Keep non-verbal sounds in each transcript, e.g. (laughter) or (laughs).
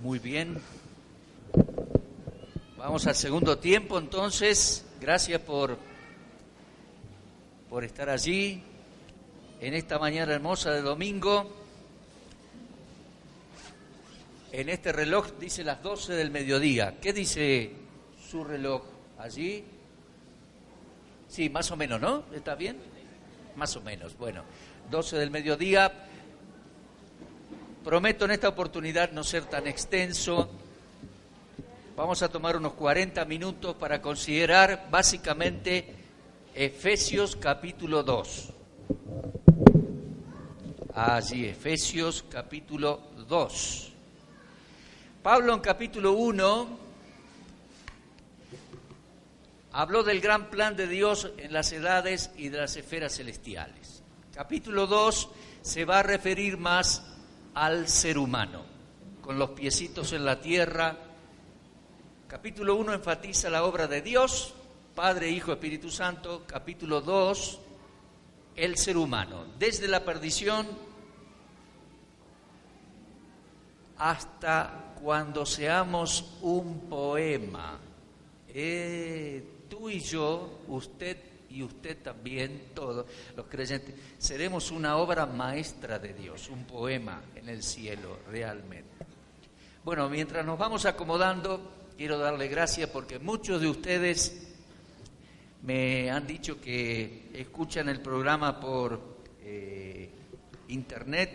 Muy bien. Vamos al segundo tiempo, entonces. Gracias por, por estar allí en esta mañana hermosa de domingo. En este reloj dice las 12 del mediodía. ¿Qué dice su reloj allí? Sí, más o menos, ¿no? ¿Está bien? Más o menos. Bueno, 12 del mediodía. Prometo en esta oportunidad no ser tan extenso. Vamos a tomar unos 40 minutos para considerar básicamente Efesios capítulo 2. Allí, Efesios capítulo 2. Pablo en capítulo 1 habló del gran plan de Dios en las edades y de las esferas celestiales. Capítulo 2 se va a referir más al ser humano, con los piecitos en la tierra. Capítulo 1 enfatiza la obra de Dios, Padre, Hijo, Espíritu Santo. Capítulo 2, el ser humano, desde la perdición hasta cuando seamos un poema. Eh, tú y yo, usted y usted también, todos los creyentes, seremos una obra maestra de Dios, un poema en el cielo realmente. Bueno, mientras nos vamos acomodando, quiero darle gracias porque muchos de ustedes me han dicho que escuchan el programa por eh, internet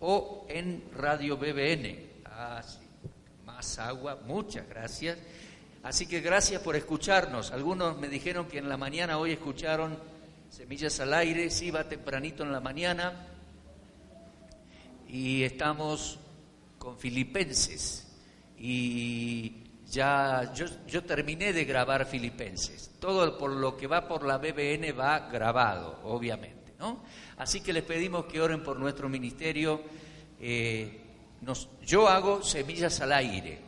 o en Radio BBN. Ah, sí, más agua, muchas gracias. Así que gracias por escucharnos. Algunos me dijeron que en la mañana hoy escucharon Semillas al Aire, sí va tempranito en la mañana. Y estamos con Filipenses. Y ya yo, terminé de grabar Filipenses. Todo por lo que va por la BBN va grabado, obviamente. ¿no? Así que les pedimos que oren por nuestro ministerio. Eh, yo hago Semillas al Aire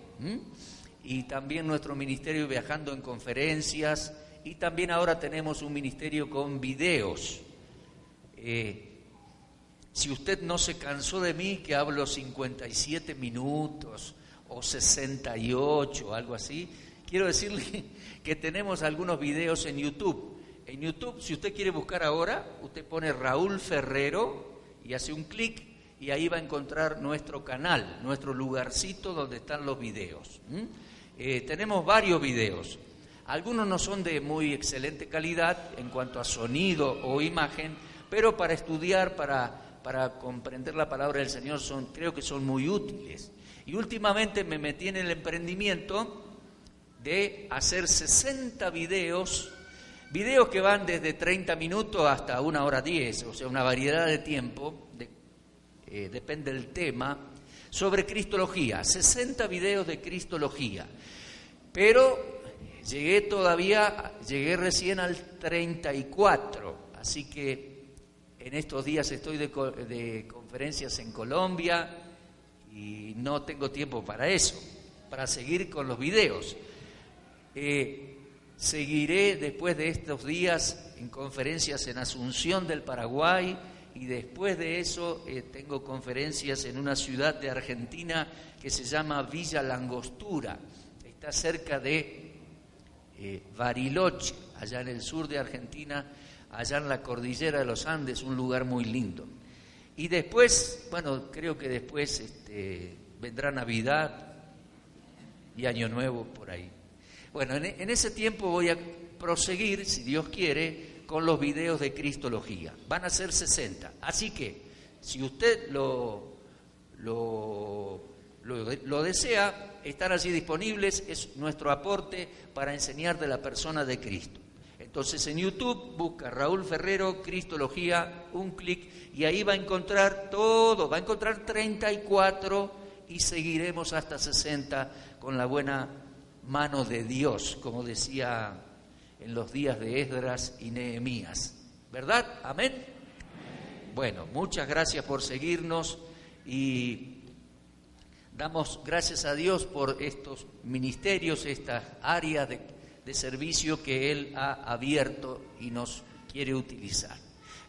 y también nuestro ministerio viajando en conferencias y también ahora tenemos un ministerio con videos. Eh, si usted no se cansó de mí, que hablo 57 minutos o 68, algo así, quiero decirle (laughs) que tenemos algunos videos en YouTube. En YouTube, si usted quiere buscar ahora, usted pone Raúl Ferrero y hace un clic y ahí va a encontrar nuestro canal, nuestro lugarcito donde están los videos. Eh, tenemos varios videos. Algunos no son de muy excelente calidad en cuanto a sonido o imagen, pero para estudiar, para, para comprender la palabra del Señor, creo que son muy útiles. Y últimamente me metí en el emprendimiento de hacer 60 videos, videos que van desde 30 minutos hasta una hora 10, o sea, una variedad de tiempo, eh, depende del tema, sobre Cristología, 60 videos de Cristología. Pero llegué todavía, llegué recién al 34, así que en estos días estoy de, conferencias en Colombia y no tengo tiempo para eso, para seguir con los videos. Eh, seguiré después de estos días en conferencias en Asunción del Paraguay, y después de eso eh, tengo conferencias en una ciudad de Argentina que se llama Villa Langostura. Está cerca de eh, Bariloche, allá en el sur de Argentina, allá en la cordillera de los Andes, un lugar muy lindo. Y después, bueno, creo que después este, vendrá Navidad y Año Nuevo por ahí. Bueno, en ese tiempo voy a proseguir, si Dios quiere, con los videos de Cristología. Van a ser 60. Así que, si usted lo, lo, lo, desea, están allí disponibles, es nuestro aporte para enseñar de la persona de Cristo. Entonces en YouTube busca Raúl Ferrero, Cristología, un clic y ahí va a encontrar todo, va a encontrar 34 y seguiremos hasta 60 con la buena mano de Dios, como decía en los días de Esdras y Nehemías. ¿Verdad? Amén. Bueno, muchas gracias por seguirnos y damos gracias a Dios por estos ministerios, estas áreas de, servicio que Él ha abierto y nos quiere utilizar.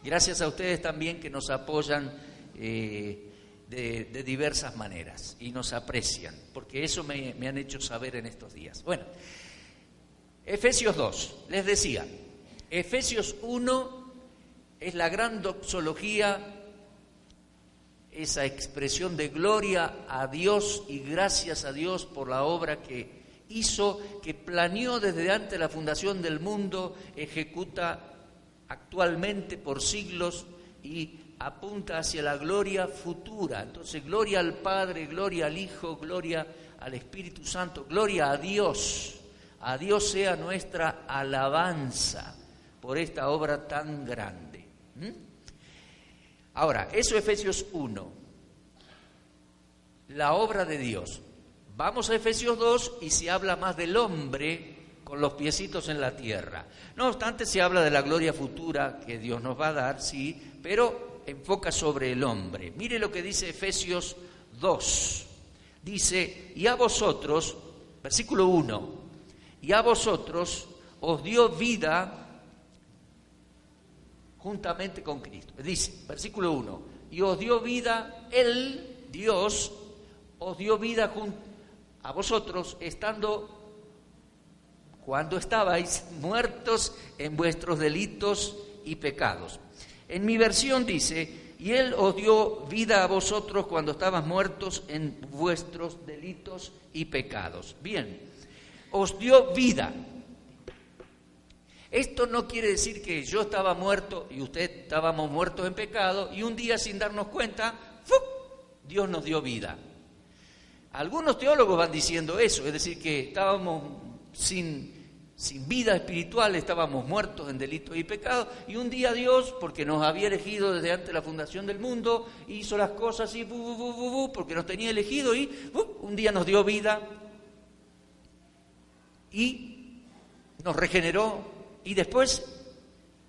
Gracias a ustedes también que nos apoyan eh, de, diversas maneras y nos aprecian, porque eso me, me han hecho saber en estos días. Bueno, Efesios 2, les decía, Efesios 1 es la gran doxología, esa expresión de gloria a Dios y gracias a Dios por la obra que hizo, que planeó desde antes la fundación del mundo, ejecuta actualmente por siglos y apunta hacia la gloria futura. Entonces, gloria al Padre, gloria al Hijo, gloria al Espíritu Santo, gloria a Dios. A Dios sea nuestra alabanza por esta obra tan grande. ¿Mm? Ahora, eso Efesios 1, la obra de Dios. Vamos a Efesios 2 y se habla más del hombre con los piecitos en la tierra. No obstante, se habla de la gloria futura que Dios nos va a dar, sí, pero enfoca sobre el hombre. Mire lo que dice Efesios 2. Dice, y a vosotros, versículo 1, y a vosotros os dio vida juntamente con Cristo. Dice, versículo 1, y os dio vida, Él, Dios, os dio vida a vosotros estando, cuando estabais muertos en vuestros delitos y pecados. En mi versión dice, y Él os dio vida a vosotros cuando estabas muertos en vuestros delitos y pecados. Bien, os dio vida. Esto no quiere decir que yo estaba muerto y usted estábamos muertos en pecado y un día sin darnos cuenta, Dios nos dio vida. Algunos teólogos van diciendo eso, es decir, que estábamos sin, sin vida espiritual, estábamos muertos en delitos y pecados, y un día Dios, porque nos había elegido desde antes de la fundación del mundo, hizo las cosas y porque nos tenía elegido y un día nos dio vida y nos regeneró y después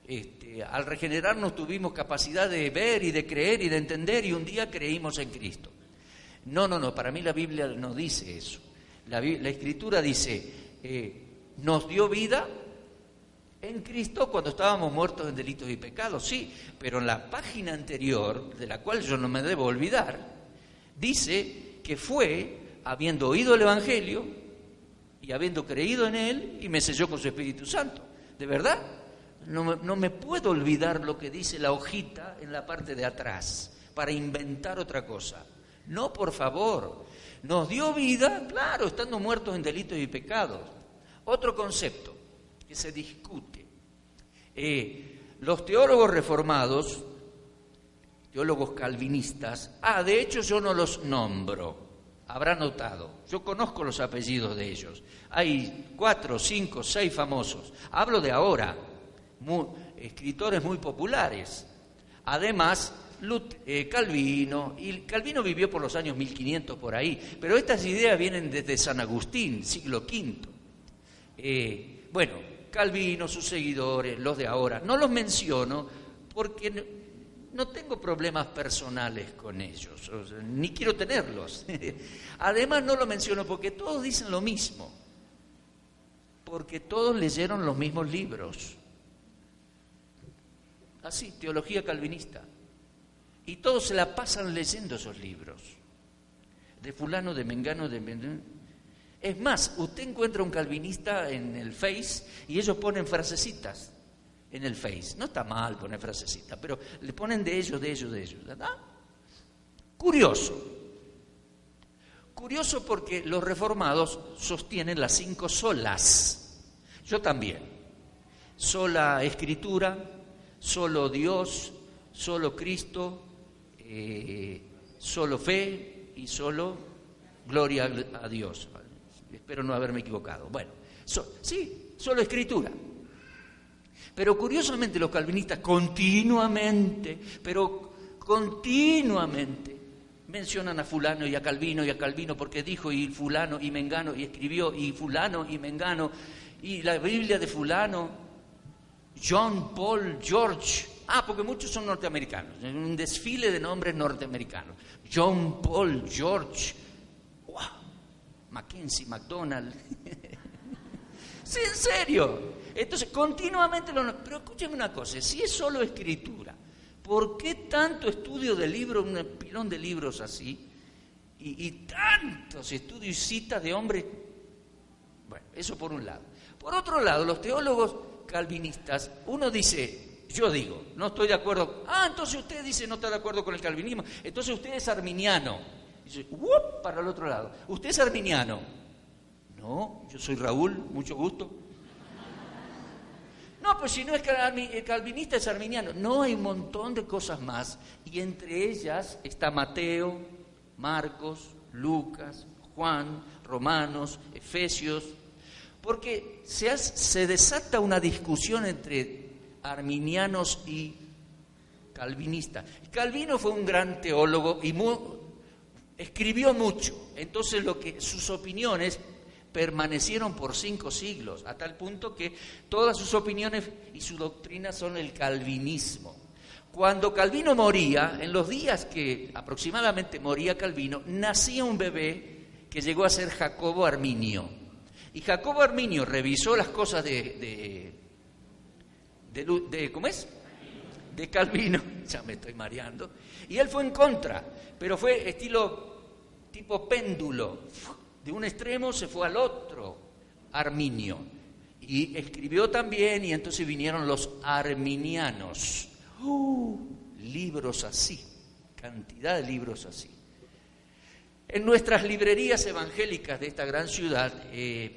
este, al regenerarnos tuvimos capacidad de ver y de creer y de entender y un día creímos en Cristo. No, no, no, para mí la Biblia no dice eso. La, Escritura dice, eh, nos dio vida en Cristo cuando estábamos muertos en delitos y pecados, sí, pero en la página anterior, de la cual yo no me debo olvidar, dice que fue habiendo oído el Evangelio, y habiendo creído en Él y me selló con su Espíritu Santo. ¿De verdad? No, no, me puedo olvidar lo que dice la hojita en la parte de atrás para inventar otra cosa. No, por favor. Nos dio vida, claro, estando muertos en delitos y pecados. Otro concepto que se discute. Eh, los teólogos reformados, teólogos calvinistas, ah, de hecho yo no los nombro, habrá notado. Yo conozco los apellidos de ellos. Hay cuatro, cinco, seis famosos. Hablo de ahora, escritores muy populares. Además, eh, Calvino, y Calvino vivió por los años 1500 por ahí, pero estas ideas vienen desde San Agustín, siglo V. Eh, bueno, Calvino, sus seguidores, los de ahora, no los menciono porque no tengo problemas personales con ellos, ni quiero tenerlos. (laughs) Además no lo menciono porque todos dicen lo mismo, porque todos leyeron los mismos libros. Así, teología calvinista. Y todos se la pasan leyendo esos libros. De fulano, de mengano, de mengano. Es más, usted encuentra un calvinista en el Face y ellos ponen frasecitas en el Face. No está mal poner frasecita, pero le ponen de ellos, de ellos, de ellos. ¿verdad? Curioso. Curioso porque los reformados sostienen las cinco solas. Yo también. Sola escritura, solo Dios, solo Cristo, eh, solo fe y solo gloria a Dios. Espero no haberme equivocado. Bueno, sí, solo escritura. Pero curiosamente los calvinistas continuamente, pero continuamente, mencionan a fulano y a Calvino y a Calvino porque dijo y fulano y mengano y escribió y fulano y mengano y la Biblia de fulano, John, Paul, George. Ah, porque muchos son norteamericanos, un desfile de nombres norteamericanos. John, Paul, George, wow, Mackenzie, McDonald. (laughs) sí, en serio. Entonces, continuamente lo... Pero escúcheme una cosa, si es solo escritura, ¿por qué tanto estudio del libro, montón de libros así y, y tantos estudios y citas de hombres. Bueno, eso por un lado. Por otro lado, los teólogos calvinistas, uno dice, yo digo, no estoy de acuerdo. Ah, entonces usted dice no está de acuerdo con el calvinismo. Entonces usted es arminiano. Dice, para el otro lado. Usted es arminiano. No, yo soy Raúl, mucho gusto. No, pues si no es calvinista, es arminiano. No, hay un montón de cosas más. Y entre ellas está Mateo, Marcos, Lucas, Juan, Romanos, Efesios. Porque se, se desata una discusión entre arminianos y calvinistas. Calvino fue un gran teólogo y escribió mucho. Entonces lo que sus opiniones permanecieron por cinco siglos, a tal punto que todas sus opiniones y su doctrina son el calvinismo. Cuando Calvino moría, en los días que aproximadamente moría Calvino, nacía un bebé que llegó a ser Jacobo Arminio. Y Jacobo Arminio revisó las cosas de, de, de, ¿cómo es? De Calvino, (laughs) ya me estoy mareando, y él fue en contra, pero fue estilo tipo péndulo, de un extremo se fue al otro, Arminio. Y escribió también, y entonces vinieron los arminianos. Uh, libros así, cantidad de libros así. En nuestras librerías evangélicas de esta gran ciudad eh,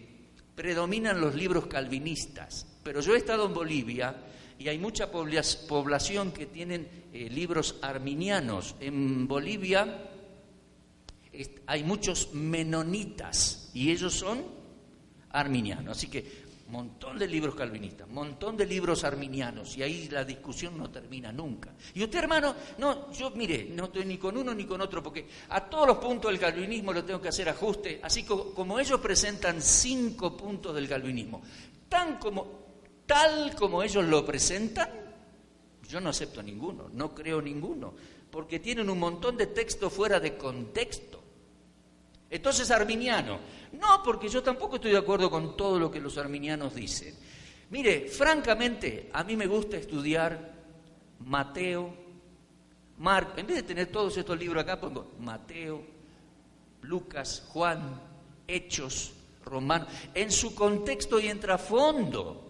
predominan los libros calvinistas, pero yo he estado en Bolivia y hay mucha población que tienen eh, libros arminianos. En Bolivia hay muchos menonitas y ellos son arminianos. Así que montón de libros calvinistas, montón de libros arminianos y ahí la discusión no termina nunca. Y usted, hermano, no, yo mire, no estoy ni con uno ni con otro porque a todos los puntos del calvinismo lo tengo que hacer ajuste, así como, ellos presentan cinco puntos del calvinismo, tan como, tal como ellos lo presentan, yo no acepto ninguno, no creo ninguno, porque tienen un montón de texto fuera de contexto. Entonces, arminiano. No, porque yo tampoco estoy de acuerdo con todo lo que los arminianos dicen. Mire, francamente, a mí me gusta estudiar Mateo, Marco. En vez de tener todos estos libros acá, pongo Mateo, Lucas, Juan, Hechos, Romanos, en su contexto y en trasfondo.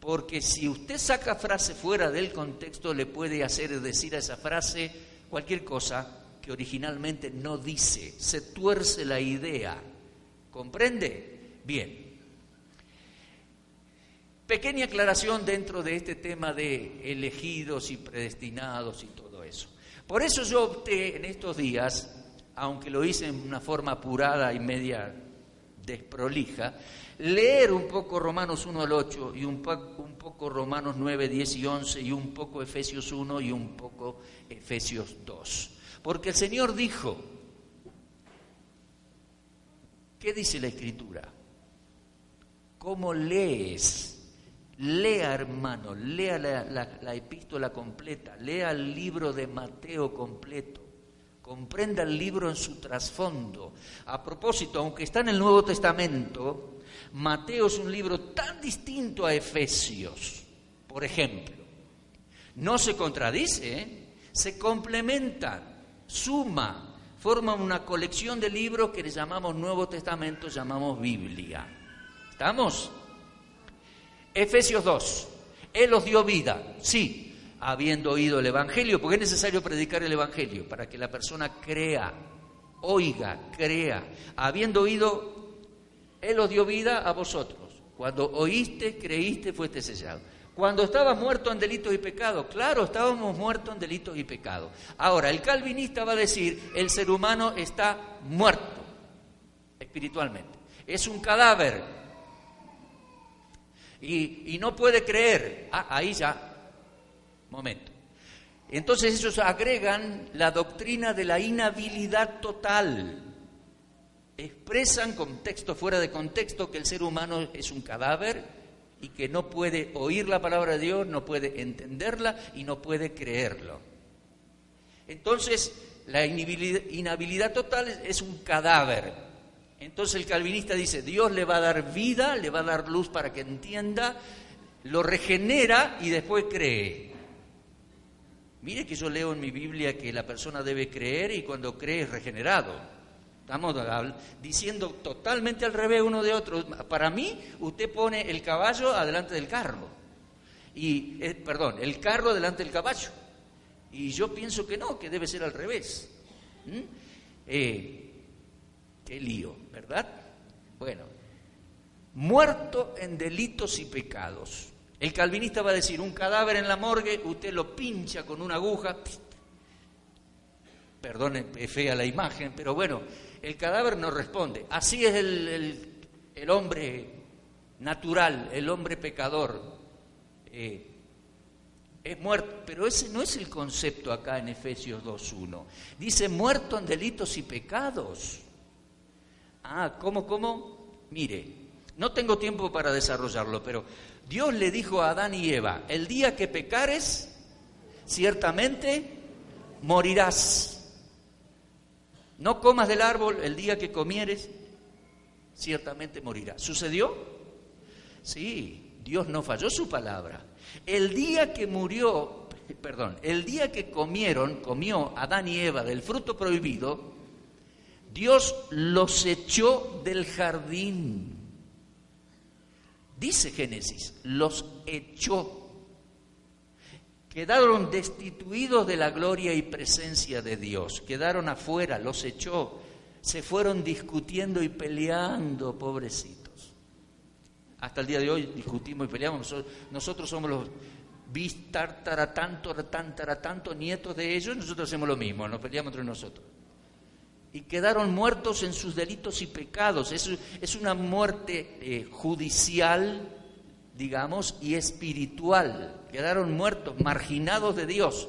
Porque si usted saca frase fuera del contexto, le puede hacer decir a esa frase cualquier cosa que originalmente no dice, se tuerce la idea. ¿Comprende? Bien. Pequeña aclaración dentro de este tema de elegidos y predestinados y todo eso. Por eso yo opté en estos días, aunque lo hice en una forma apurada y media desprolija, leer un poco Romanos 1 al 8 y un, poco Romanos 9, 10 y 11 y un poco Efesios 1 y un poco Efesios 2. Porque el Señor dijo, ¿qué dice la Escritura? ¿Cómo lees? Lea, hermano, lea la, epístola completa, lea el libro de Mateo completo, comprenda el libro en su trasfondo. A propósito, aunque está en el Nuevo Testamento, Mateo es un libro tan distinto a Efesios, por ejemplo. No se contradice, ¿eh? se complementan suma, forman una colección de libros que le llamamos Nuevo Testamento, llamamos Biblia. ¿Estamos? Efesios 2. Él os dio vida, sí, habiendo oído el Evangelio, porque es necesario predicar el Evangelio para que la persona crea, oiga, crea. Habiendo oído, Él os dio vida a vosotros. Cuando oíste, creíste, fuiste sellado. Cuando estabas muerto en delitos y pecados, claro, estábamos muertos en delitos y pecados. Ahora, el calvinista va a decir, el ser humano está muerto espiritualmente. Es un cadáver. Y, no puede creer. Ah, ahí ya. Momento. Entonces ellos agregan la doctrina de la inhabilidad total. Expresan con texto fuera de contexto que el ser humano es un cadáver y que no puede oír la palabra de Dios, no puede entenderla y no puede creerlo. Entonces, la inhabilidad total es un cadáver. Entonces el calvinista dice, Dios le va a dar vida, le va a dar luz para que entienda, lo regenera y después cree. Mire que yo leo en mi Biblia que la persona debe creer y cuando cree es regenerado. Diciendo totalmente al revés uno de otro. Para mí, usted pone el caballo adelante del carro. Y, eh, perdón, el carro delante del caballo. Y yo pienso que no, que debe ser al revés. ¿Mm? Eh, qué lío, ¿verdad? Bueno, muerto en delitos y pecados. El calvinista va a decir, un cadáver en la morgue, usted lo pincha con una aguja, perdone, es fea la imagen, pero bueno, el cadáver no responde. Así es el, hombre natural, el hombre pecador. Eh, es muerto, pero ese no es el concepto acá en Efesios 2.1. Dice muerto en delitos y pecados. Ah, ¿cómo, cómo? Mire, no tengo tiempo para desarrollarlo, pero Dios le dijo a Adán y Eva, el día que pecares, ciertamente morirás. No comas del árbol el día que comieres, ciertamente morirás. ¿Sucedió? Sí, Dios no falló su palabra. El día que murió, (laughs) perdón, el día que comieron, comió Adán y Eva del fruto prohibido, Dios los echó del jardín. Dice Génesis, los echó. Quedaron destituidos de la gloria y presencia de Dios, quedaron afuera, los echó, se fueron discutiendo y peleando, pobrecitos. Hasta el día de hoy discutimos y peleamos, nosotros somos los bis tanto, tanto nietos de ellos, nosotros hacemos lo mismo, nos peleamos entre nosotros y quedaron muertos en sus delitos y pecados. Es, es una muerte eh, judicial, digamos, y espiritual. Quedaron muertos, marginados de Dios.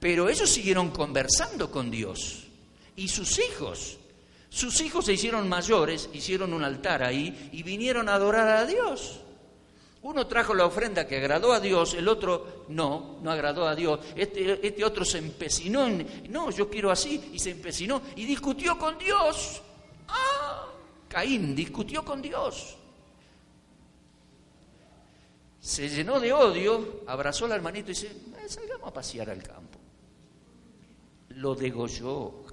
Pero ellos siguieron conversando con Dios. Y sus hijos, sus hijos se hicieron mayores, hicieron un altar ahí y vinieron a adorar a Dios. Uno trajo la ofrenda que agradó a Dios, el otro no, no agradó a Dios. Este, este, otro se empecinó en, no, yo quiero así, y se empecinó y discutió con Dios. ¡Ah! Caín discutió con Dios. Se llenó de odio, abrazó al hermanito y dice, eh, salgamos a pasear al campo. Lo degolló.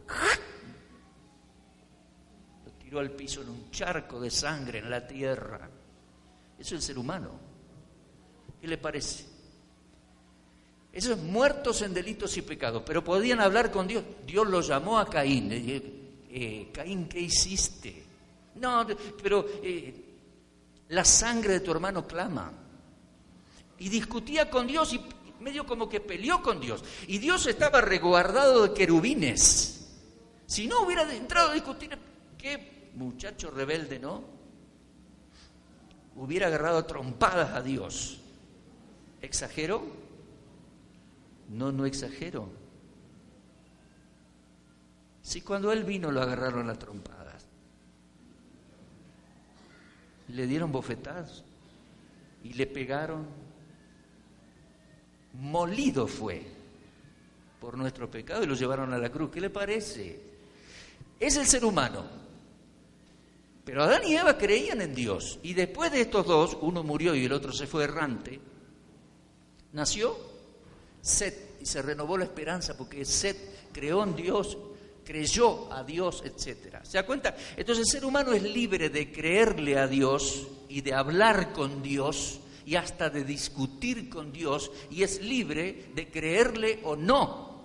Lo tiró al piso en un charco de sangre en la tierra. Eso es el ser humano. ¿Qué le parece? Esos muertos en delitos y pecados, pero podían hablar con Dios. Dios los llamó a Caín. Eh, Caín, ¿qué hiciste? No, pero eh, la sangre de tu hermano clama. Y discutía con Dios y medio como que peleó con Dios. Y Dios estaba reguardado de querubines. Si no hubiera entrado a discutir, qué muchacho rebelde, ¿no? hubiera agarrado trompadas a Dios. ¿Exagero? No, no exagero. Si cuando Él vino lo agarraron a trompadas, le dieron bofetadas y le pegaron, molido fue por nuestro pecado y lo llevaron a la cruz. ¿Qué le parece? Es el ser humano. Pero Adán y Eva creían en Dios. Y después de estos dos, uno murió y el otro se fue errante, nació Set y se renovó la esperanza porque Set creó en Dios, creyó a Dios, etc. ¿Se da cuenta? Entonces el ser humano es libre de creerle a Dios y de hablar con Dios y hasta de discutir con Dios y es libre de creerle o no,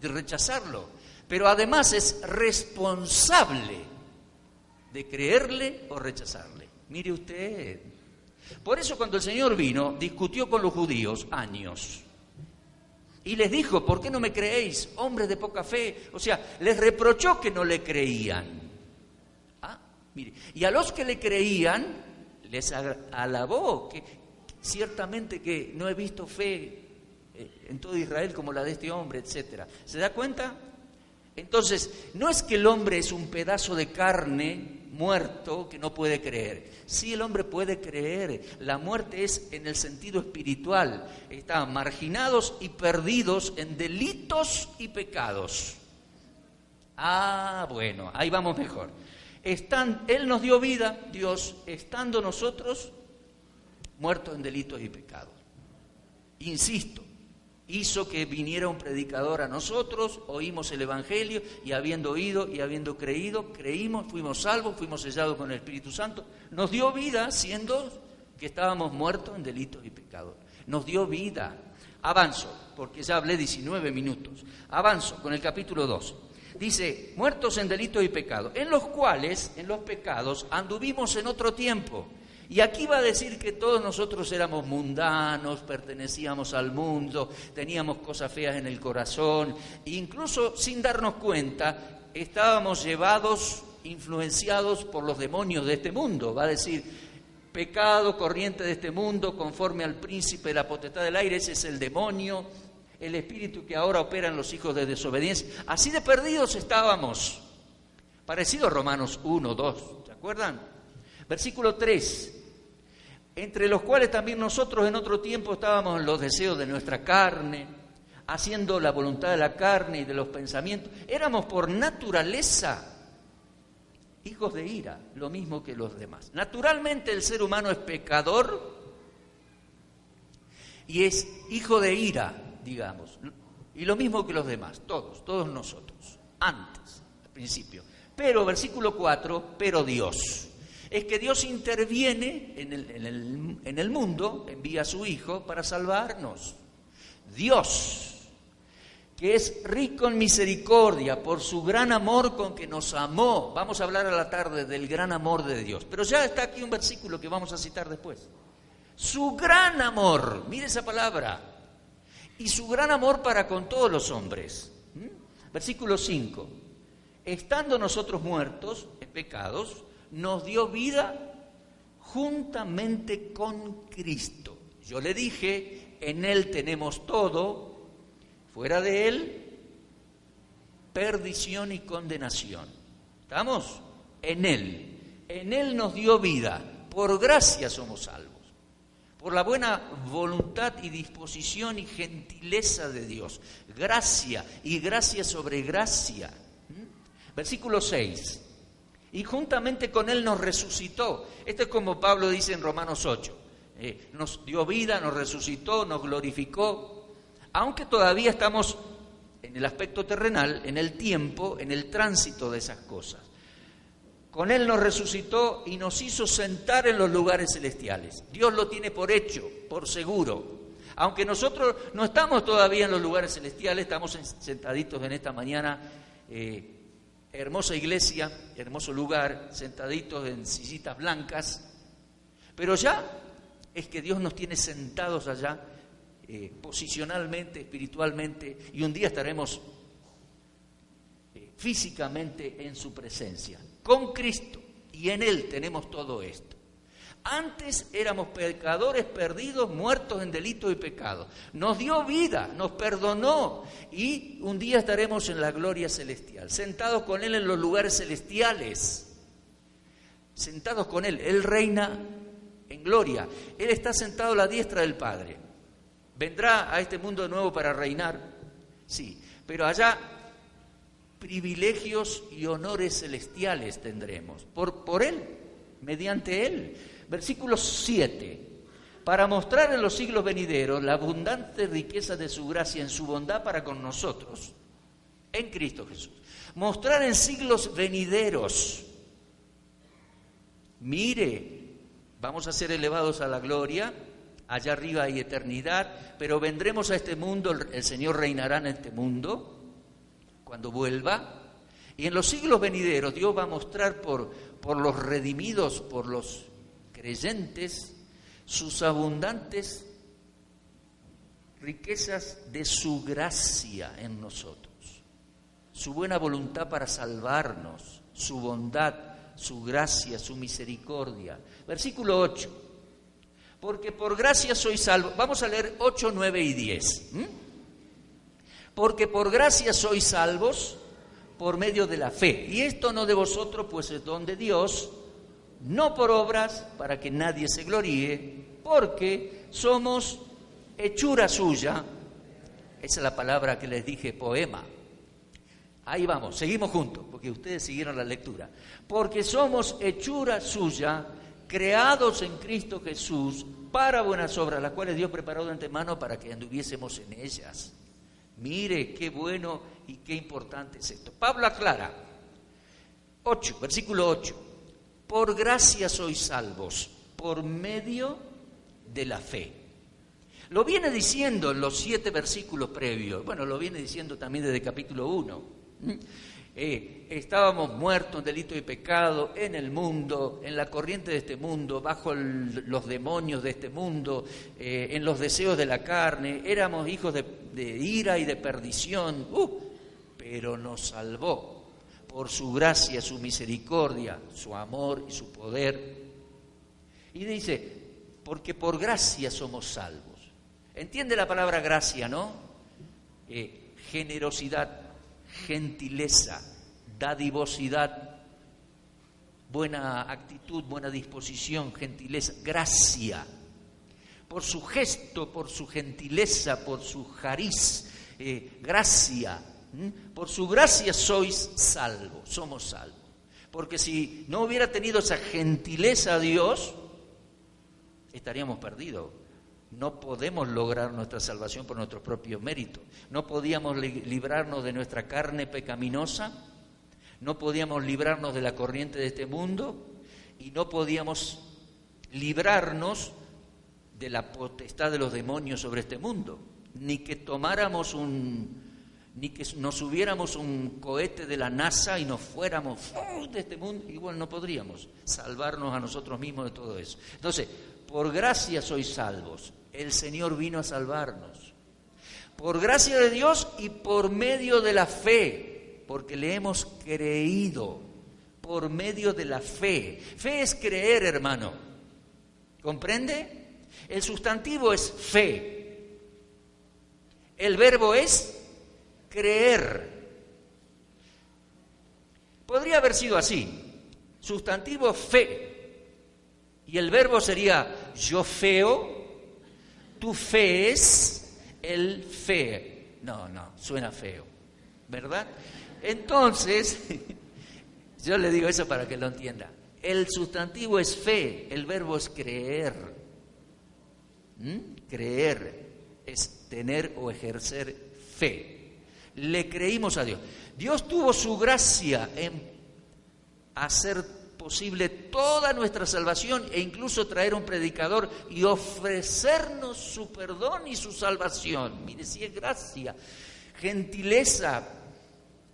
de rechazarlo. Pero además es responsable de creerle o rechazarle. Mire usted. Por eso cuando el Señor vino, discutió con los judíos años. Y les dijo, ¿por qué no me creéis, hombres de poca fe? O sea, les reprochó que no le creían. Ah, mire. Y a los que le creían, les alabó, que ciertamente que no he visto fe eh, en todo Israel como la de este hombre, etc. ¿Se da cuenta? Entonces, no es que el hombre es un pedazo de carne muerto que no puede creer. Sí, el hombre puede creer. La muerte es en el sentido espiritual. Están marginados y perdidos en delitos y pecados. Ah, bueno, ahí vamos mejor. Él nos dio vida, Dios, estando nosotros muertos en delitos y pecados. Insisto, hizo que viniera un predicador a nosotros, oímos el Evangelio y habiendo oído y habiendo creído, creímos, fuimos salvos, fuimos sellados con el Espíritu Santo, nos dio vida siendo que estábamos muertos en delitos y pecados. Nos dio vida. Avanzo, porque ya hablé 19 minutos. Avanzo con el capítulo 2. Dice, muertos en delitos y pecados, en los cuales, en los pecados, anduvimos en otro tiempo y aquí va a decir que todos nosotros éramos mundanos, pertenecíamos al mundo, teníamos cosas feas en el corazón, e incluso sin darnos cuenta estábamos llevados, influenciados por los demonios de este mundo. Va a decir, pecado corriente de este mundo, conforme al príncipe de la potestad del aire, ese es el demonio, el espíritu que ahora opera en los hijos de desobediencia. Así de perdidos estábamos. Parecido a Romanos 1, 2, ¿se acuerdan? Versículo 3 entre los cuales también nosotros en otro tiempo estábamos en los deseos de nuestra carne, haciendo la voluntad de la carne y de los pensamientos. Éramos por naturaleza hijos de ira, lo mismo que los demás. Naturalmente el ser humano es pecador y es hijo de ira, digamos, y lo mismo que los demás, todos, todos nosotros, antes, al principio. Pero, versículo 4, pero Dios es que Dios interviene en el, mundo, envía a su Hijo para salvarnos. Dios, que es rico en misericordia por su gran amor con que nos amó. Vamos a hablar a la tarde del gran amor de Dios. Pero ya está aquí un versículo que vamos a citar después. Su gran amor, mire esa palabra, y su gran amor para con todos los hombres. Versículo 5. Estando nosotros muertos en pecados, nos dio vida juntamente con Cristo. Yo le dije, en Él tenemos todo, fuera de Él, perdición y condenación. ¿Estamos? En Él. En Él nos dio vida. Por gracia somos salvos. Por la buena voluntad y disposición y gentileza de Dios. Gracia y gracia sobre gracia. ¿Mm? Versículo 6 y juntamente con Él nos resucitó. Esto es como Pablo dice en Romanos 8. Eh, nos dio vida, nos resucitó, nos glorificó, aunque todavía estamos en el aspecto terrenal, en el tiempo, en el tránsito de esas cosas. Con Él nos resucitó y nos hizo sentar en los lugares celestiales. Dios lo tiene por hecho, por seguro. Aunque nosotros no estamos todavía en los lugares celestiales, estamos sentaditos en esta mañana. Eh, hermosa iglesia, hermoso lugar, sentaditos en sillitas blancas, pero ya es que Dios nos tiene sentados allá eh, posicionalmente, espiritualmente, y un día estaremos eh, físicamente en su presencia, con Cristo, y en Él tenemos todo esto. Antes éramos pecadores perdidos, muertos en delito y pecado. Nos dio vida, nos perdonó y un día estaremos en la gloria celestial, sentados con Él en los lugares celestiales. Sentados con Él. Él reina en gloria. Él está sentado a la diestra del Padre. ¿Vendrá a este mundo nuevo para reinar? Sí, pero allá privilegios y honores celestiales tendremos. Por, por Él, mediante Él versículo 7, para mostrar en los siglos venideros la abundante riqueza de su gracia en su bondad para con nosotros, en Cristo Jesús. Mostrar en siglos venideros, mire, vamos a ser elevados a la gloria, allá arriba hay eternidad, pero vendremos a este mundo, el Señor reinará en este mundo cuando vuelva, y en los siglos venideros Dios va a mostrar por, por los redimidos, por los creyentes sus abundantes riquezas de su gracia en nosotros, su buena voluntad para salvarnos, su bondad, su gracia, su misericordia. Versículo 8. Porque por gracia soy salvo. Vamos a leer 8, 9 y 10. Porque por gracia sois salvos por medio de la fe. Y esto no de vosotros, pues es don de Dios no por obras, para que nadie se gloríe, porque somos hechura suya. Esa es la palabra que les dije, poema. Ahí vamos, seguimos juntos, porque ustedes siguieron la lectura. Porque somos hechura suya, creados en Cristo Jesús para buenas obras, las cuales Dios preparó de antemano para que anduviésemos en ellas. Mire qué bueno y qué importante es esto. Pablo aclara, 8, versículo 8, por gracia sois salvos, por medio de la fe. Lo viene diciendo en los siete versículos previos, bueno, lo viene diciendo también desde capítulo 1. Eh, estábamos muertos en delito y pecado, en el mundo, en la corriente de este mundo, bajo los demonios de este mundo, eh, en los deseos de la carne, éramos hijos de, ira y de perdición, uh, pero nos salvó por su gracia, su misericordia, su amor y su poder. Y dice, porque por gracia somos salvos. ¿Entiende la palabra gracia, no? Eh, generosidad, gentileza, dadivosidad, buena actitud, buena disposición, gentileza, gracia. Por su gesto, por su gentileza, por su jariz, eh, gracia. Por su gracia sois salvos, somos salvos. Porque si no hubiera tenido esa gentileza Dios, estaríamos perdidos. No podemos lograr nuestra salvación por nuestro propio mérito. No podíamos librarnos de nuestra carne pecaminosa, no podíamos librarnos de la corriente de este mundo y no podíamos librarnos de la potestad de los demonios sobre este mundo, ni que tomáramos un, ni que nos subiéramos un cohete de la NASA y nos fuéramos de este mundo, igual no podríamos salvarnos a nosotros mismos de todo eso. Entonces, por gracia sois salvos, el Señor vino a salvarnos. Por gracia de Dios y por medio de la fe, porque le hemos creído, por medio de la fe. Fe es creer, hermano. ¿Comprende? El sustantivo es fe. El verbo es creer. Podría haber sido así. Sustantivo fe. Y el verbo sería yo feo tu fe es el fe. No, no, suena feo, ¿verdad? Entonces, (laughs) yo le digo eso para que lo entienda. El sustantivo es fe, el verbo es creer. ¿Mm? Creer es tener o ejercer fe. Le creímos a Dios. Dios tuvo su gracia en hacer posible toda nuestra salvación e incluso traer un predicador y ofrecernos su perdón y su salvación. Mire, si es gracia, gentileza,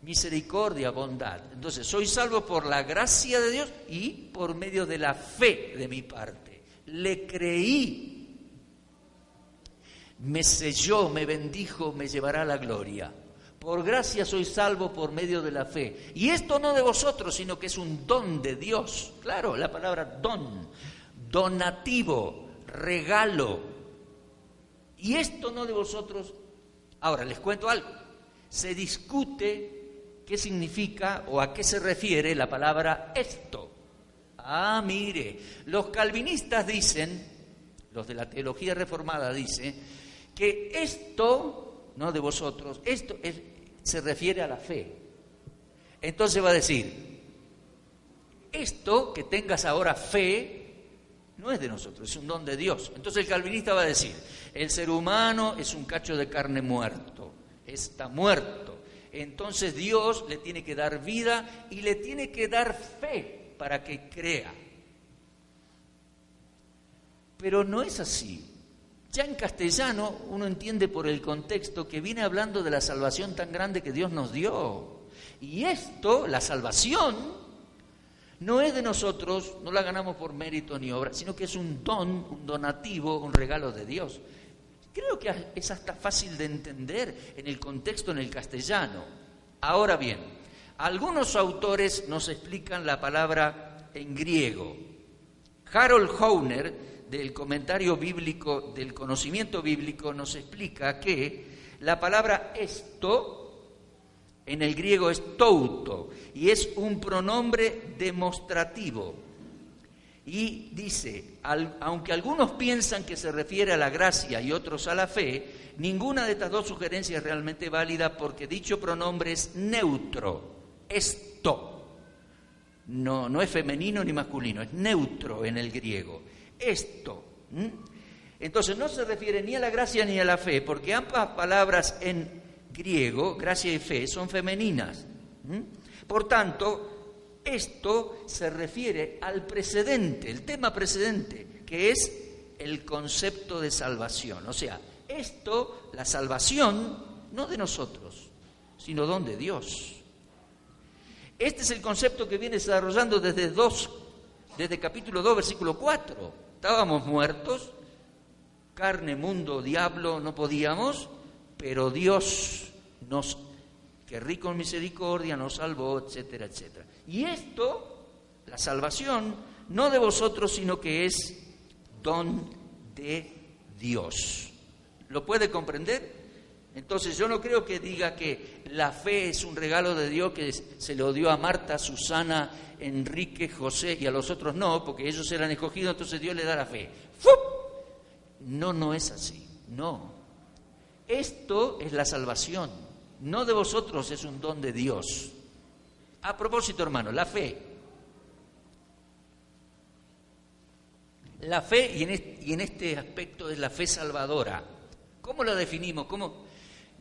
misericordia, bondad. Entonces, soy salvo por la gracia de Dios y por medio de la fe de mi parte. Le creí, me selló, me bendijo, me llevará a la gloria. Por gracia soy salvo por medio de la fe. Y esto no de vosotros, sino que es un don de Dios. Claro, la palabra don, donativo, regalo. Y esto no de vosotros. Ahora, les cuento algo. Se discute qué significa o a qué se refiere la palabra esto. Ah, mire, los calvinistas dicen, los de la teología reformada dicen, que esto, no de vosotros, esto es se refiere a la fe. Entonces va a decir, esto que tengas ahora fe no es de nosotros, es un don de Dios. Entonces el calvinista va a decir, el ser humano es un cacho de carne muerto, está muerto. Entonces Dios le tiene que dar vida y le tiene que dar fe para que crea. Pero no es así. Ya en castellano uno entiende por el contexto que viene hablando de la salvación tan grande que Dios nos dio. Y esto, la salvación, no es de nosotros, no la ganamos por mérito ni obra, sino que es un don, un donativo, un regalo de Dios. Creo que es hasta fácil de entender en el contexto en el castellano. Ahora bien, algunos autores nos explican la palabra en griego. Harold Hauner del comentario bíblico, del conocimiento bíblico, nos explica que la palabra esto en el griego es touto y es un pronombre demostrativo. Y dice, aunque algunos piensan que se refiere a la gracia y otros a la fe, ninguna de estas dos sugerencias es realmente válida porque dicho pronombre es neutro, esto. No, no es femenino ni masculino, es neutro en el griego esto. Entonces no se refiere ni a la gracia ni a la fe, porque ambas palabras en griego, gracia y fe, son femeninas. Por tanto, esto se refiere al precedente, el tema precedente, que es el concepto de salvación. O sea, esto, la salvación, no de nosotros, sino don de Dios. Este es el concepto que viene desarrollando desde, dos, desde capítulo 2, versículo 4. Estábamos muertos, carne, mundo, diablo, no podíamos, pero Dios nos, que rico en misericordia, nos salvó, etcétera, etcétera. Y esto, la salvación, no de vosotros, sino que es don de Dios. ¿Lo puede comprender? Entonces yo no creo que diga que la fe es un regalo de Dios que se lo dio a Marta, Susana, Enrique, José y a los otros no, porque ellos eran escogidos, entonces Dios le da la fe. No, no es así, no. Esto es la salvación, no de vosotros, es un don de Dios. A propósito, hermano, la fe. La fe, y en este aspecto es la fe salvadora. ¿Cómo la definimos? ¿Cómo?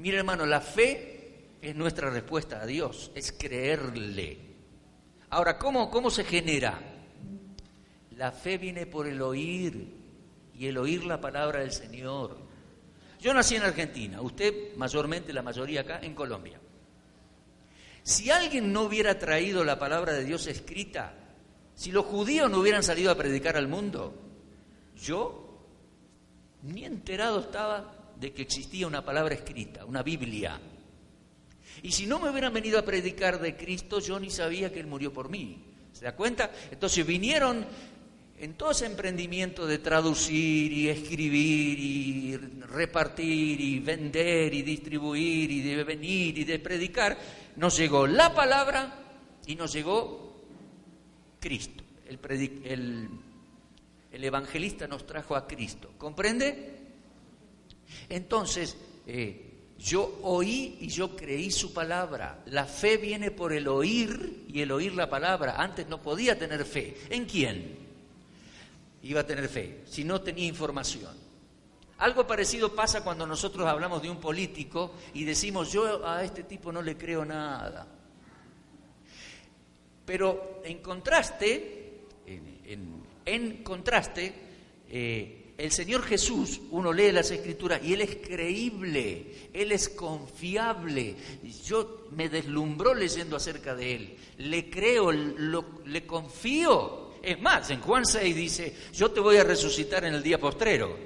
Mira, hermano, la fe es nuestra respuesta a Dios, es creerle. Ahora, ¿cómo, cómo se genera? La fe viene por el oír y el oír la palabra del Señor. Yo nací en Argentina, usted mayormente, la mayoría acá, en Colombia. Si alguien no hubiera traído la palabra de Dios escrita, si los judíos no hubieran salido a predicar al mundo, yo ni enterado estaba de que existía una palabra escrita, una Biblia. Y si no me hubieran venido a predicar de Cristo, yo ni sabía que Él murió por mí. ¿Se da cuenta? Entonces vinieron en todo ese emprendimiento de traducir y escribir y repartir y vender y distribuir y de venir y de predicar, nos llegó la palabra y nos llegó Cristo. El, el evangelista nos trajo a Cristo. ¿Comprende? Entonces, eh, yo oí y yo creí su palabra. La fe viene por el oír y el oír la palabra. Antes no podía tener fe. ¿En quién? Iba a tener fe, si no tenía información. Algo parecido pasa cuando nosotros hablamos de un político y decimos, yo a este tipo no le creo nada. Pero en contraste, en, contraste, eh, el Señor Jesús, uno lee las escrituras y Él es creíble, Él es confiable. Yo me deslumbró leyendo acerca de Él. Le creo, le confío. Es más, en Juan 6 dice, yo te voy a resucitar en el día postrero.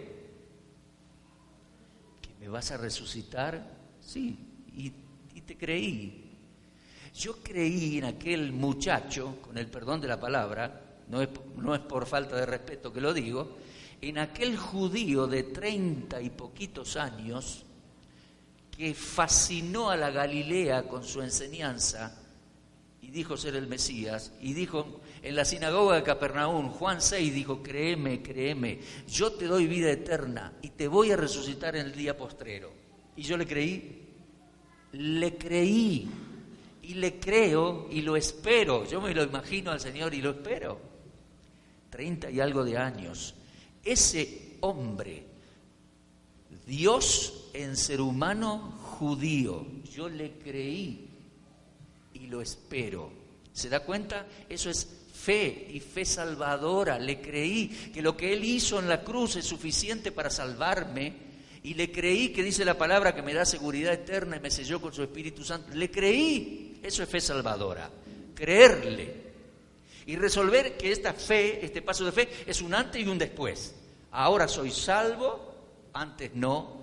¿Que me vas a resucitar? Sí, y, y te creí. Yo creí en aquel muchacho, con el perdón de la palabra, no es, no es por falta de respeto que lo digo, en aquel judío de treinta y poquitos años que fascinó a la Galilea con su enseñanza y dijo ser el Mesías, y dijo en la sinagoga de Capernaum, Juan 6 dijo, créeme, créeme, yo te doy vida eterna y te voy a resucitar en el día postrero. Y yo le creí, le creí y le creo y lo espero. Yo me lo imagino al Señor y lo espero. Treinta y algo de años ese hombre, Dios en ser humano judío, yo le creí y lo espero. ¿Se da cuenta? Eso es fe y fe salvadora. Le creí que lo que Él hizo en la cruz es suficiente para salvarme. Y le creí que dice la palabra que me da seguridad eterna y me selló con su Espíritu Santo. Le creí. Eso es fe salvadora. Creerle y resolver que esta fe, este paso de fe, es un antes y un después. Ahora soy salvo, antes no.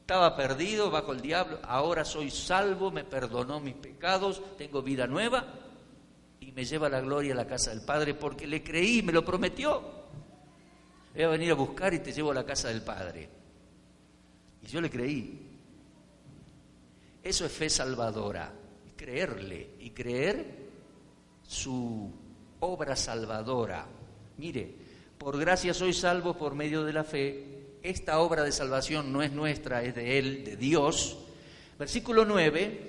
Estaba perdido bajo el diablo, ahora soy salvo, me perdonó mis pecados, tengo vida nueva y me lleva a la gloria a la casa del Padre porque le creí, me lo prometió. Voy a venir a buscar y te llevo a la casa del Padre. Y yo le creí. Eso es fe salvadora, creerle y creer su obra salvadora. Mire, por gracia soy salvo por medio de la fe. Esta obra de salvación no es nuestra, es de Él, de Dios. Versículo 9,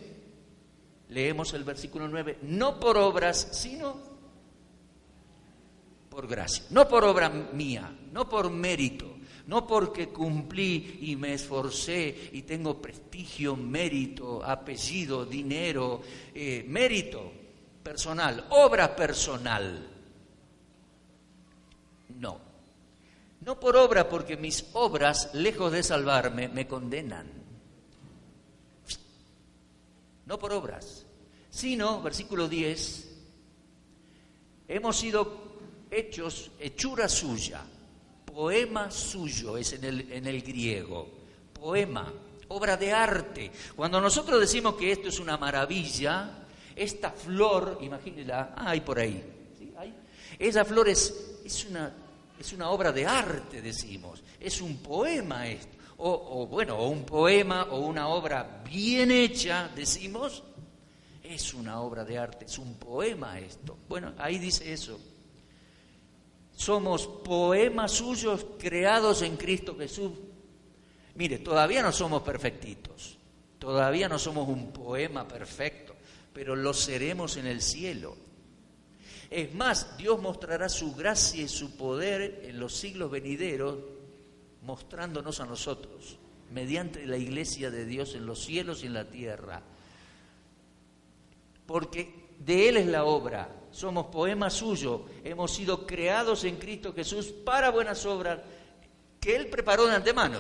leemos el versículo 9, no por obras, sino por gracia, no por obra mía, no por mérito, no porque cumplí y me esforcé y tengo prestigio, mérito, apellido, dinero, eh, mérito personal, obra personal. No. No por obra, porque mis obras, lejos de salvarme, me condenan. No por obras, sino, versículo 10, hemos sido hechos, hechura suya, poema suyo, es en el, en el griego, poema, obra de arte. Cuando nosotros decimos que esto es una maravilla, esta flor, imagínela, ah, hay por ahí, esa flor es, es, una, es una obra de arte, decimos, es un poema esto, o, o bueno, o un poema o una obra bien hecha, decimos, es una obra de arte, es un poema esto. Bueno, ahí dice eso. Somos poemas suyos creados en Cristo Jesús. Mire, todavía no somos perfectitos, todavía no somos un poema perfecto, pero lo seremos en el cielo. Es más, Dios mostrará su gracia y su poder en los siglos venideros, mostrándonos a nosotros, mediante la iglesia de Dios en los cielos y en la tierra porque de Él es la obra, somos poema suyo, hemos sido creados en Cristo Jesús para buenas obras que Él preparó de antemano.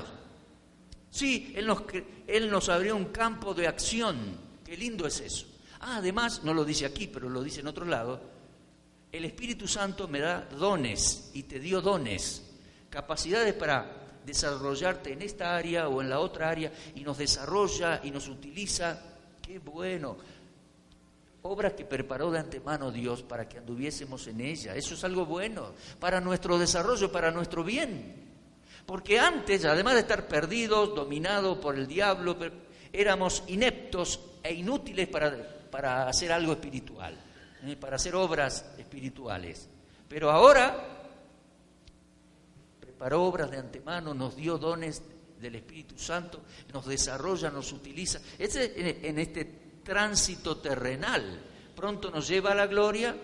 Sí, Él nos, Él nos abrió un campo de acción, qué lindo es eso. Ah, además, no lo dice aquí, pero lo dice en otro lado, el Espíritu Santo me da dones y te dio dones, capacidades para desarrollarte en esta área o en la otra área y nos desarrolla y nos utiliza. Qué bueno obras que preparó de antemano Dios para que anduviésemos en ella. Eso es algo bueno para nuestro desarrollo, para nuestro bien. Porque antes, además de estar perdidos, dominados por el diablo, éramos ineptos e inútiles para, para hacer algo espiritual, ¿eh? para hacer obras espirituales. Pero ahora preparó obras de antemano, nos dio dones del Espíritu Santo, nos desarrolla, nos utiliza. en este tránsito terrenal. Pronto nos lleva a la gloria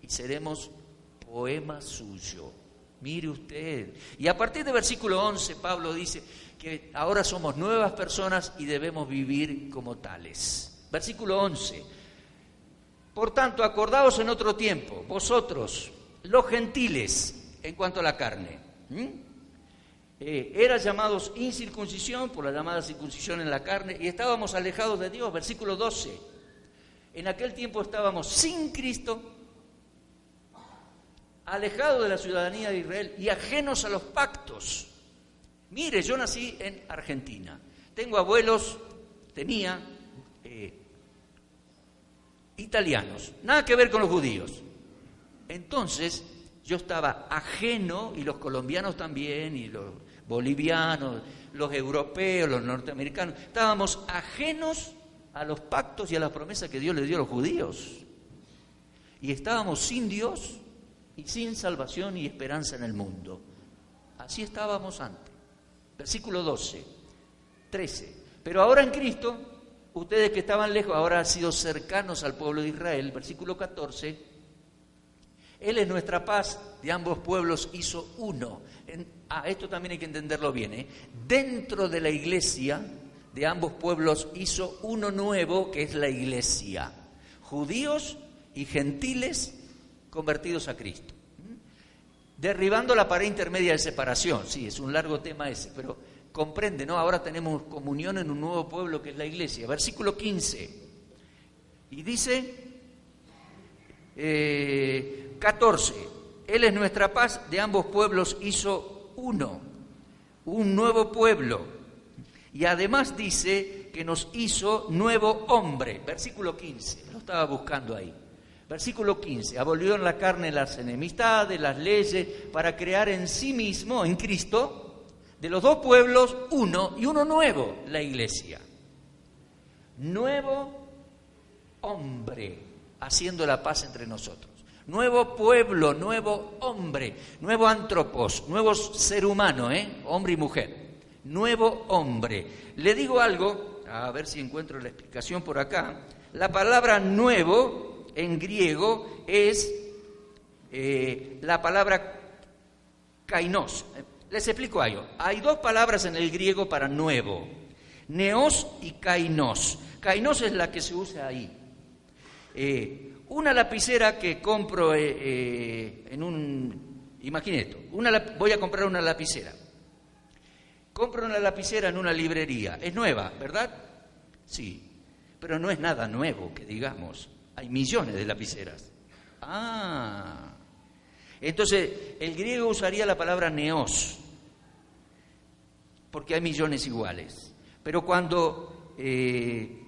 y seremos poema suyo. Mire usted. Y a partir del versículo 11, Pablo dice que ahora somos nuevas personas y debemos vivir como tales. Versículo 11. Por tanto, acordaos en otro tiempo, vosotros, los gentiles, en cuanto a la carne. Eran llamados incircuncisión por la llamada circuncisión en la carne y estábamos alejados de Dios. Versículo 12. En aquel tiempo estábamos sin Cristo, alejados de la ciudadanía de Israel y ajenos a los pactos. Mire, yo nací en Argentina. Tengo abuelos, tenía italianos, nada que ver con los judíos. Entonces, yo estaba ajeno, y los colombianos también, y los bolivianos, los europeos, los norteamericanos, estábamos ajenos a los pactos y a las promesas que Dios le dio a los judíos. Y estábamos sin Dios y sin salvación y esperanza en el mundo. Así estábamos antes. Versículo 12, 13. Pero ahora en Cristo, ustedes que estaban lejos, ahora han sido cercanos al pueblo de Israel. Versículo 14. Él es nuestra paz, de ambos pueblos hizo uno ah, esto también hay que entenderlo bien, ¿eh? dentro de la iglesia de ambos pueblos hizo uno nuevo que es la iglesia, judíos y gentiles convertidos a Cristo. Derribando la pared intermedia de separación, sí, es un largo tema ese, pero comprende, ¿no? Ahora tenemos comunión en un nuevo pueblo que es la iglesia. Versículo 15. Y dice, eh, 14, Él es nuestra paz, de ambos pueblos hizo uno, un nuevo pueblo. Y además dice que nos hizo nuevo hombre. Versículo 15, lo estaba buscando ahí. Versículo 15, abolió en la carne las enemistades, las leyes, para crear en sí mismo, en Cristo, de los dos pueblos, uno y uno nuevo, la iglesia. Nuevo hombre, haciendo la paz entre nosotros nuevo pueblo, nuevo hombre, nuevo antropos, nuevo ser humano, ¿eh? hombre y mujer, nuevo hombre. Le digo algo, a ver si encuentro la explicación por acá. La palabra nuevo en griego es eh, la palabra kainos. Les explico algo. Hay dos palabras en el griego para nuevo, neos y kainos. Kainos es la que se usa ahí. Eh, una lapicera que compro eh, eh, en un... Imagínate, voy a comprar una lapicera. Compro una lapicera en una librería. Es nueva, ¿verdad? Sí, pero no es nada nuevo, que digamos. Hay millones de lapiceras. Ah, entonces el griego usaría la palabra neos, porque hay millones iguales. Pero cuando eh,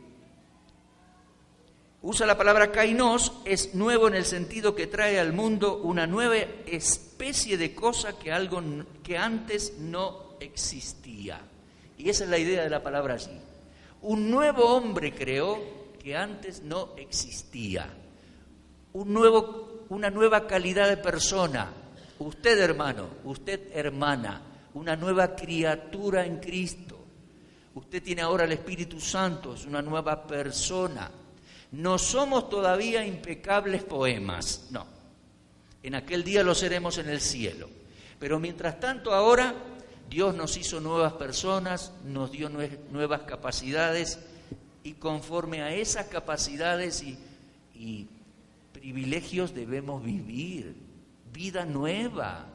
usa la palabra kainos, es nuevo en el sentido que trae al mundo una nueva especie de cosa que, algo, que antes no existía. Y esa es la idea de la palabra allí. Un nuevo hombre creó que antes no existía. Un nuevo, una nueva calidad de persona. Usted hermano, usted hermana, una nueva criatura en Cristo. Usted tiene ahora el Espíritu Santo, es una nueva persona. No somos todavía impecables poemas, no. En aquel día lo seremos en el cielo. Pero mientras tanto ahora Dios nos hizo nuevas personas, nos dio nuevas capacidades y conforme a esas capacidades y, privilegios debemos vivir vida nueva.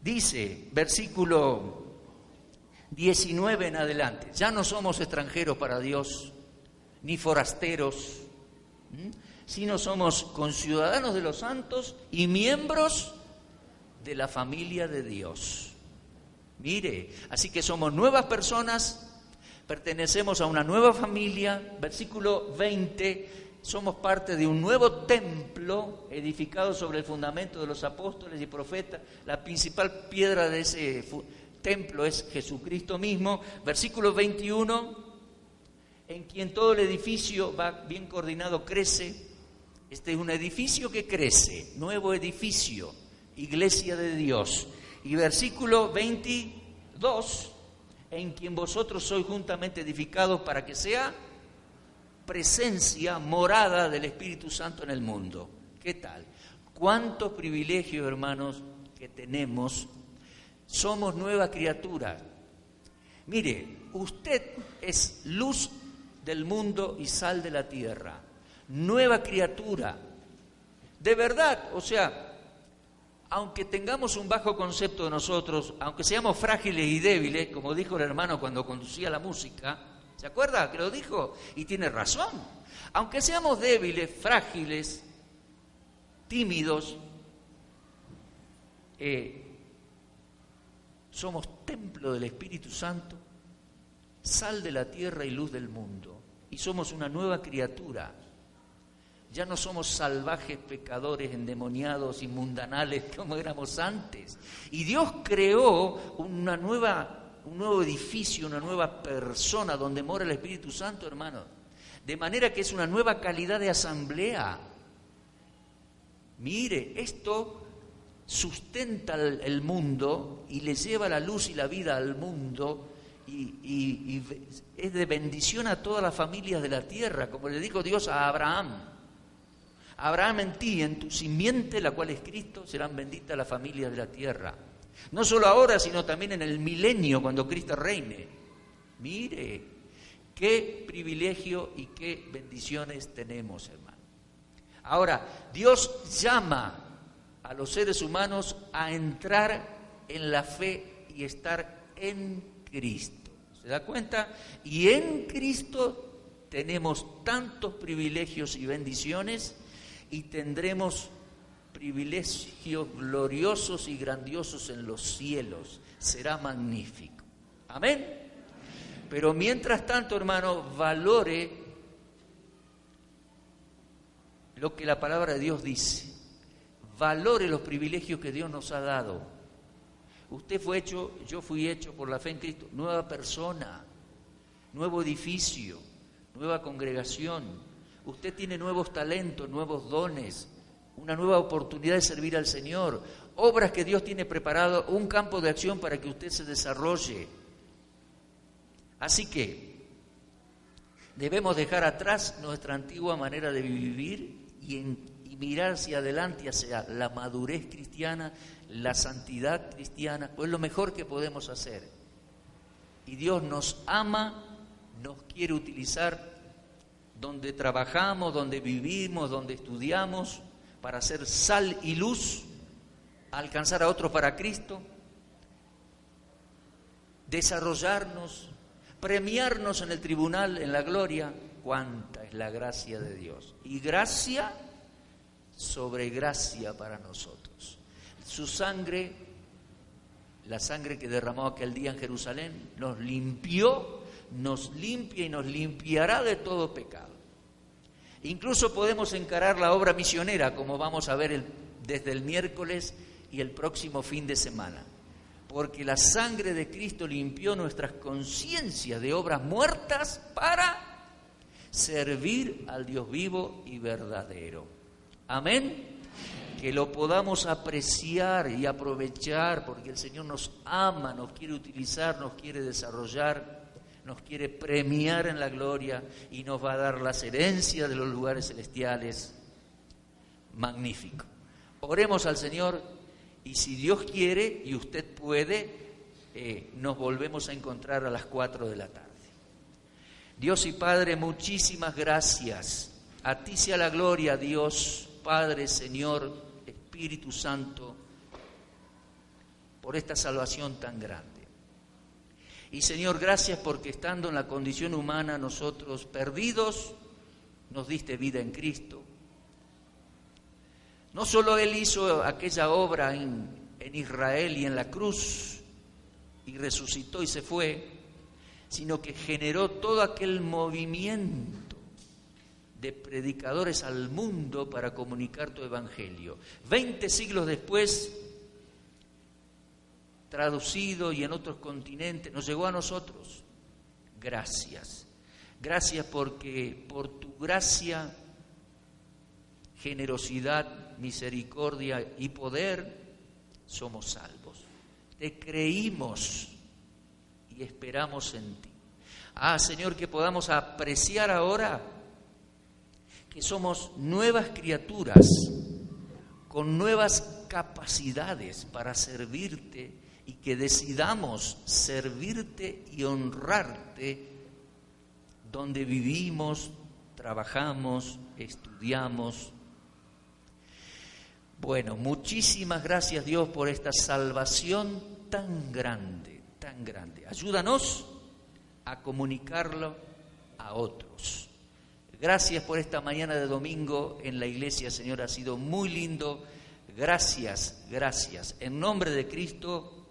Dice, versículo 19 en adelante, ya no somos extranjeros para Dios, ni forasteros, sino somos conciudadanos de los santos y miembros de la familia de Dios. Mire, así que somos nuevas personas, pertenecemos a una nueva familia. Versículo 20, somos parte de un nuevo templo edificado sobre el fundamento de los apóstoles y profetas. La principal piedra de ese templo es Jesucristo mismo. Versículo 21, en quien todo el edificio va bien coordinado, crece. Este es un edificio que crece, nuevo edificio, iglesia de Dios. Y versículo 22, en quien vosotros sois juntamente edificados para que sea presencia, morada del Espíritu Santo en el mundo. ¿Qué tal? ¿Cuántos privilegios, hermanos, que tenemos? Somos nueva criatura. Mire, usted es luz del mundo y sal de la tierra. Nueva criatura. De verdad, o sea, aunque tengamos un bajo concepto de nosotros, aunque seamos frágiles y débiles, como dijo el hermano cuando conducía la música, ¿se acuerda que lo dijo? Y tiene razón. Aunque seamos débiles, frágiles, tímidos, eh, somos templo del Espíritu Santo, sal de la tierra y luz del mundo, y somos una nueva criatura ya no somos salvajes pecadores, endemoniados y mundanales como éramos antes. Y Dios creó una nueva, un nuevo edificio, una nueva persona donde mora el Espíritu Santo, hermano. De manera que es una nueva calidad de asamblea. Mire, esto sustenta el mundo y le lleva la luz y la vida al mundo y, y, es de bendición a todas las familias de la tierra, como le dijo Dios a Abraham. Abraham en ti, en tu simiente, la cual es Cristo, serán benditas las familias de la tierra. No solo ahora, sino también en el milenio, cuando Cristo reine. Mire, qué privilegio y qué bendiciones tenemos, hermano. Ahora, Dios llama a los seres humanos a entrar en la fe y estar en Cristo. ¿Se da cuenta? Y en Cristo tenemos tantos privilegios y bendiciones y tendremos privilegios gloriosos y grandiosos en los cielos. Será magnífico. Amén. Pero mientras tanto, hermano, valore lo que la palabra de Dios dice. Valore los privilegios que Dios nos ha dado. Usted fue hecho, yo fui hecho por la fe en Cristo, nueva persona, nuevo edificio, nueva congregación, Usted tiene nuevos talentos, nuevos dones, una nueva oportunidad de servir al Señor, obras que Dios tiene preparado, un campo de acción para que usted se desarrolle. Así que debemos dejar atrás nuestra antigua manera de vivir y, mirar hacia adelante, hacia la madurez cristiana, la santidad cristiana, pues lo mejor que podemos hacer. Y Dios nos ama, nos quiere utilizar donde trabajamos, donde vivimos, donde estudiamos, para ser sal y luz, alcanzar a otros para Cristo, desarrollarnos, premiarnos en el tribunal, en la gloria. Cuánta es la gracia de Dios. Y gracia sobre gracia para nosotros. Su sangre, la sangre que derramó aquel día en Jerusalén, nos limpió, nos limpia y nos limpiará de todo pecado. Incluso podemos encarar la obra misionera, como vamos a ver desde el miércoles y el próximo fin de semana. Porque la sangre de Cristo limpió nuestras conciencias de obras muertas para servir al Dios vivo y verdadero. Amén. Que lo podamos apreciar y aprovechar porque el Señor nos ama, nos quiere utilizar, nos quiere desarrollar nos quiere premiar en la gloria y nos va a dar las herencias de los lugares celestiales. Magnífico. Oremos al Señor y si Dios quiere y usted puede, eh, nos volvemos a encontrar a las 4 de la tarde. Dios y Padre, muchísimas gracias. A ti sea la gloria, Dios, Padre, Señor, Espíritu Santo, por esta salvación tan grande. Y Señor, gracias porque estando en la condición humana nosotros perdidos, nos diste vida en Cristo. No solo Él hizo aquella obra en, en Israel y en la cruz y resucitó y se fue, sino que generó todo aquel movimiento de predicadores al mundo para comunicar tu evangelio. Veinte siglos después, traducido y en otros continentes, nos llegó a nosotros. Gracias. Gracias porque por tu gracia, generosidad, misericordia y poder somos salvos. Te creímos y esperamos en ti. Ah, Señor, que podamos apreciar ahora que somos nuevas criaturas con nuevas capacidades para servirte y que decidamos servirte y honrarte donde vivimos, trabajamos, estudiamos. Bueno, muchísimas gracias Dios por esta salvación tan grande, tan grande. Ayúdanos a comunicarlo a otros. Gracias por esta mañana de domingo en la iglesia, Señor, ha sido muy lindo. Gracias, gracias. En nombre de Cristo.